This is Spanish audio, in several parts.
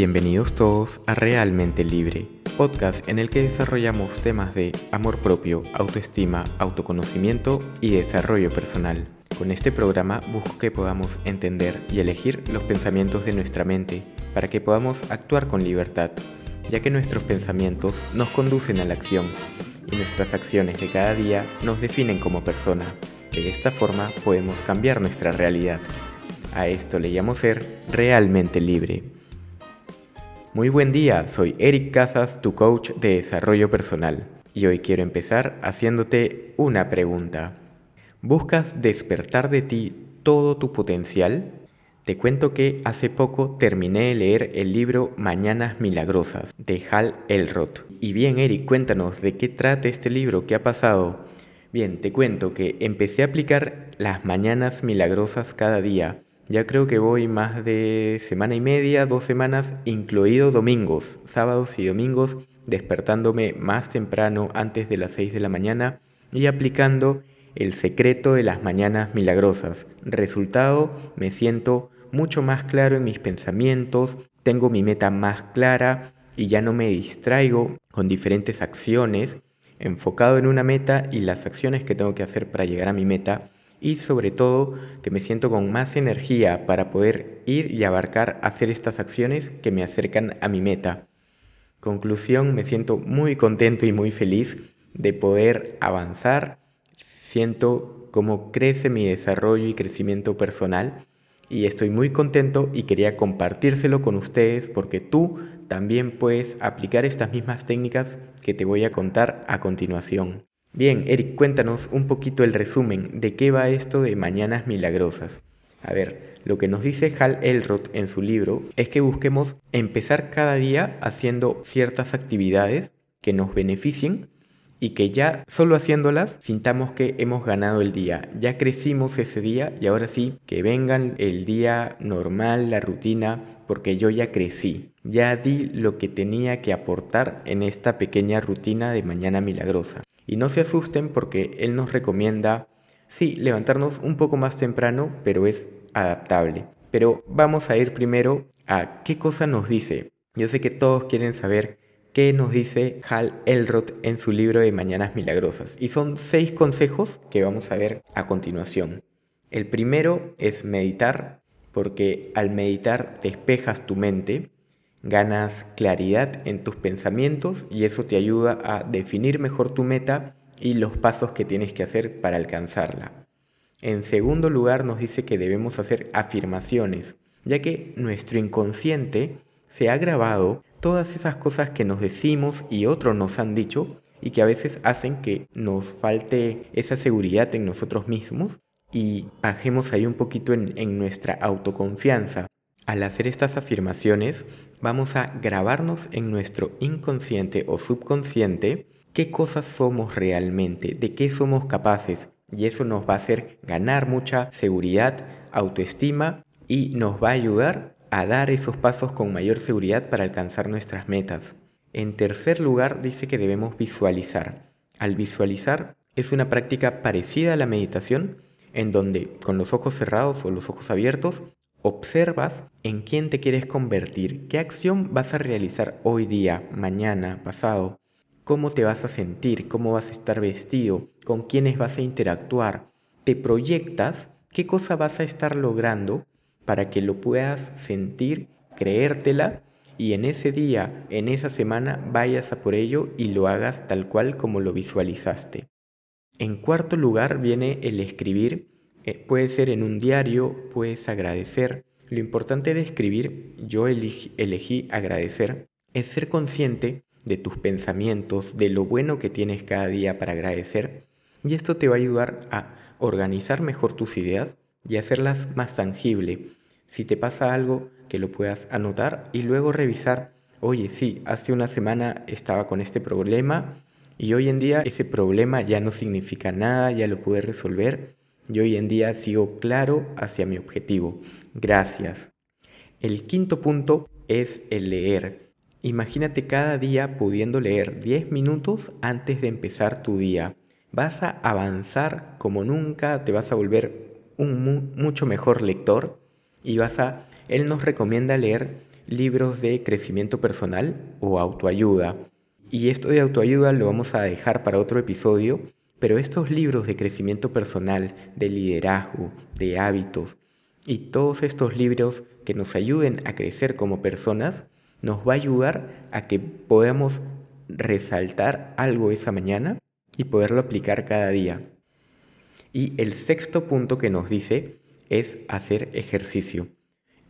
Bienvenidos todos a Realmente Libre, podcast en el que desarrollamos temas de amor propio, autoestima, autoconocimiento y desarrollo personal. Con este programa busco que podamos entender y elegir los pensamientos de nuestra mente para que podamos actuar con libertad, ya que nuestros pensamientos nos conducen a la acción y nuestras acciones de cada día nos definen como persona. De esta forma podemos cambiar nuestra realidad. A esto le llamo ser realmente libre. Muy buen día, soy Eric Casas, tu coach de desarrollo personal, y hoy quiero empezar haciéndote una pregunta. ¿Buscas despertar de ti todo tu potencial? Te cuento que hace poco terminé de leer el libro Mañanas Milagrosas de Hal Elrod. Y bien, Eric, cuéntanos de qué trata este libro, qué ha pasado. Bien, te cuento que empecé a aplicar las mañanas milagrosas cada día ya creo que voy más de semana y media, dos semanas, incluido domingos, sábados y domingos, despertándome más temprano antes de las 6 de la mañana y aplicando el secreto de las mañanas milagrosas. Resultado, me siento mucho más claro en mis pensamientos, tengo mi meta más clara y ya no me distraigo con diferentes acciones, enfocado en una meta y las acciones que tengo que hacer para llegar a mi meta y sobre todo que me siento con más energía para poder ir y abarcar hacer estas acciones que me acercan a mi meta. Conclusión, me siento muy contento y muy feliz de poder avanzar. Siento cómo crece mi desarrollo y crecimiento personal y estoy muy contento y quería compartírselo con ustedes porque tú también puedes aplicar estas mismas técnicas que te voy a contar a continuación. Bien, Eric, cuéntanos un poquito el resumen de qué va esto de Mañanas Milagrosas. A ver, lo que nos dice Hal Elrod en su libro es que busquemos empezar cada día haciendo ciertas actividades que nos beneficien y que ya solo haciéndolas sintamos que hemos ganado el día, ya crecimos ese día y ahora sí, que vengan el día normal, la rutina, porque yo ya crecí, ya di lo que tenía que aportar en esta pequeña rutina de mañana milagrosa. Y no se asusten porque él nos recomienda, sí, levantarnos un poco más temprano, pero es adaptable. Pero vamos a ir primero a qué cosa nos dice. Yo sé que todos quieren saber qué nos dice Hal Elrod en su libro de Mañanas Milagrosas. Y son seis consejos que vamos a ver a continuación. El primero es meditar, porque al meditar despejas tu mente ganas claridad en tus pensamientos y eso te ayuda a definir mejor tu meta y los pasos que tienes que hacer para alcanzarla. En segundo lugar nos dice que debemos hacer afirmaciones, ya que nuestro inconsciente se ha grabado todas esas cosas que nos decimos y otros nos han dicho y que a veces hacen que nos falte esa seguridad en nosotros mismos y bajemos ahí un poquito en, en nuestra autoconfianza. Al hacer estas afirmaciones, vamos a grabarnos en nuestro inconsciente o subconsciente qué cosas somos realmente, de qué somos capaces. Y eso nos va a hacer ganar mucha seguridad, autoestima y nos va a ayudar a dar esos pasos con mayor seguridad para alcanzar nuestras metas. En tercer lugar, dice que debemos visualizar. Al visualizar es una práctica parecida a la meditación, en donde con los ojos cerrados o los ojos abiertos Observas en quién te quieres convertir, qué acción vas a realizar hoy día, mañana, pasado, cómo te vas a sentir, cómo vas a estar vestido, con quiénes vas a interactuar. Te proyectas qué cosa vas a estar logrando para que lo puedas sentir, creértela y en ese día, en esa semana, vayas a por ello y lo hagas tal cual como lo visualizaste. En cuarto lugar viene el escribir eh, puede ser en un diario, puedes agradecer. Lo importante de escribir, yo elegí agradecer, es ser consciente de tus pensamientos, de lo bueno que tienes cada día para agradecer. Y esto te va a ayudar a organizar mejor tus ideas y hacerlas más tangible. Si te pasa algo, que lo puedas anotar y luego revisar, oye, sí, hace una semana estaba con este problema y hoy en día ese problema ya no significa nada, ya lo pude resolver y hoy en día sigo claro hacia mi objetivo. Gracias. El quinto punto es el leer. Imagínate cada día pudiendo leer 10 minutos antes de empezar tu día. Vas a avanzar como nunca, te vas a volver un mucho mejor lector y vas a... Él nos recomienda leer libros de crecimiento personal o autoayuda. Y esto de autoayuda lo vamos a dejar para otro episodio, pero estos libros de crecimiento personal, de liderazgo, de hábitos, y todos estos libros que nos ayuden a crecer como personas, nos va a ayudar a que podamos resaltar algo esa mañana y poderlo aplicar cada día. Y el sexto punto que nos dice es hacer ejercicio.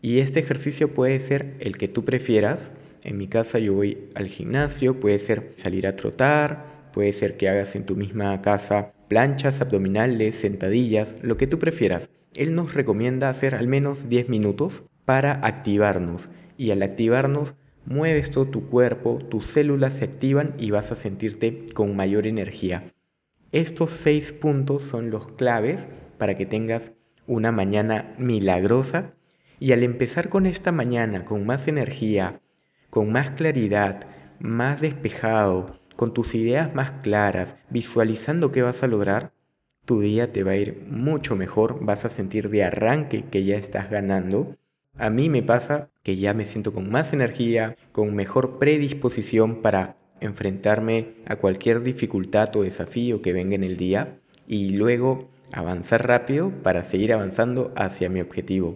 Y este ejercicio puede ser el que tú prefieras. En mi casa yo voy al gimnasio, puede ser salir a trotar, puede ser que hagas en tu misma casa planchas abdominales, sentadillas, lo que tú prefieras. Él nos recomienda hacer al menos 10 minutos para activarnos y al activarnos mueves todo tu cuerpo, tus células se activan y vas a sentirte con mayor energía. Estos seis puntos son los claves para que tengas una mañana milagrosa y al empezar con esta mañana con más energía, con más claridad, más despejado, con tus ideas más claras, visualizando qué vas a lograr, tu día te va a ir mucho mejor, vas a sentir de arranque que ya estás ganando. A mí me pasa que ya me siento con más energía, con mejor predisposición para enfrentarme a cualquier dificultad o desafío que venga en el día y luego avanzar rápido para seguir avanzando hacia mi objetivo.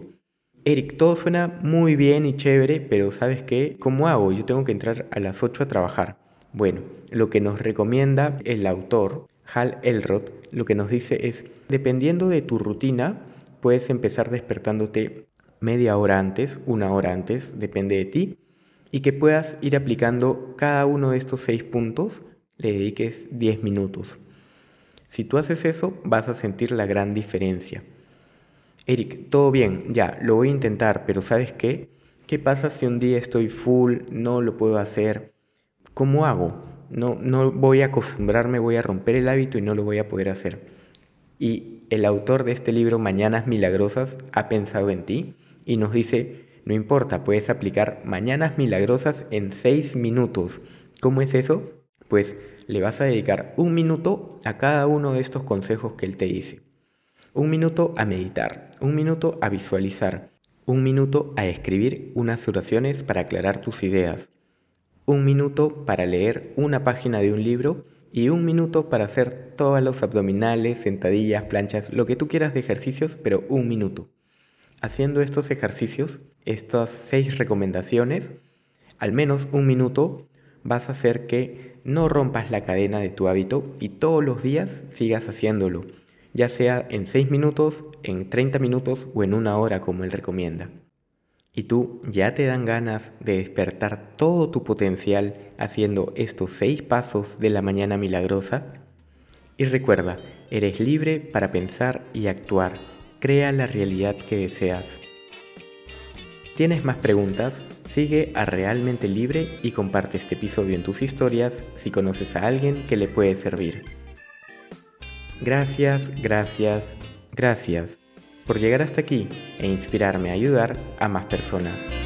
Eric, todo suena muy bien y chévere, pero ¿sabes qué? ¿Cómo hago? Yo tengo que entrar a las 8 a trabajar. Bueno, lo que nos recomienda el autor, Hal Elrod, lo que nos dice es, dependiendo de tu rutina, puedes empezar despertándote media hora antes, una hora antes, depende de ti, y que puedas ir aplicando cada uno de estos seis puntos, le dediques 10 minutos. Si tú haces eso, vas a sentir la gran diferencia. Eric, todo bien, ya, lo voy a intentar, pero ¿sabes qué? ¿Qué pasa si un día estoy full, no lo puedo hacer? ¿Cómo hago? No, no voy a acostumbrarme, voy a romper el hábito y no lo voy a poder hacer. Y el autor de este libro, Mañanas Milagrosas, ha pensado en ti y nos dice, no importa, puedes aplicar Mañanas Milagrosas en seis minutos. ¿Cómo es eso? Pues le vas a dedicar un minuto a cada uno de estos consejos que él te dice. Un minuto a meditar, un minuto a visualizar, un minuto a escribir unas oraciones para aclarar tus ideas, un minuto para leer una página de un libro y un minuto para hacer todos los abdominales, sentadillas, planchas, lo que tú quieras de ejercicios, pero un minuto. Haciendo estos ejercicios, estas seis recomendaciones, al menos un minuto, vas a hacer que no rompas la cadena de tu hábito y todos los días sigas haciéndolo ya sea en 6 minutos, en 30 minutos o en una hora como él recomienda. Y tú ya te dan ganas de despertar todo tu potencial haciendo estos 6 pasos de la mañana milagrosa. Y recuerda, eres libre para pensar y actuar. Crea la realidad que deseas. ¿Tienes más preguntas? Sigue a Realmente Libre y comparte este episodio en tus historias si conoces a alguien que le puede servir. Gracias, gracias, gracias por llegar hasta aquí e inspirarme a ayudar a más personas.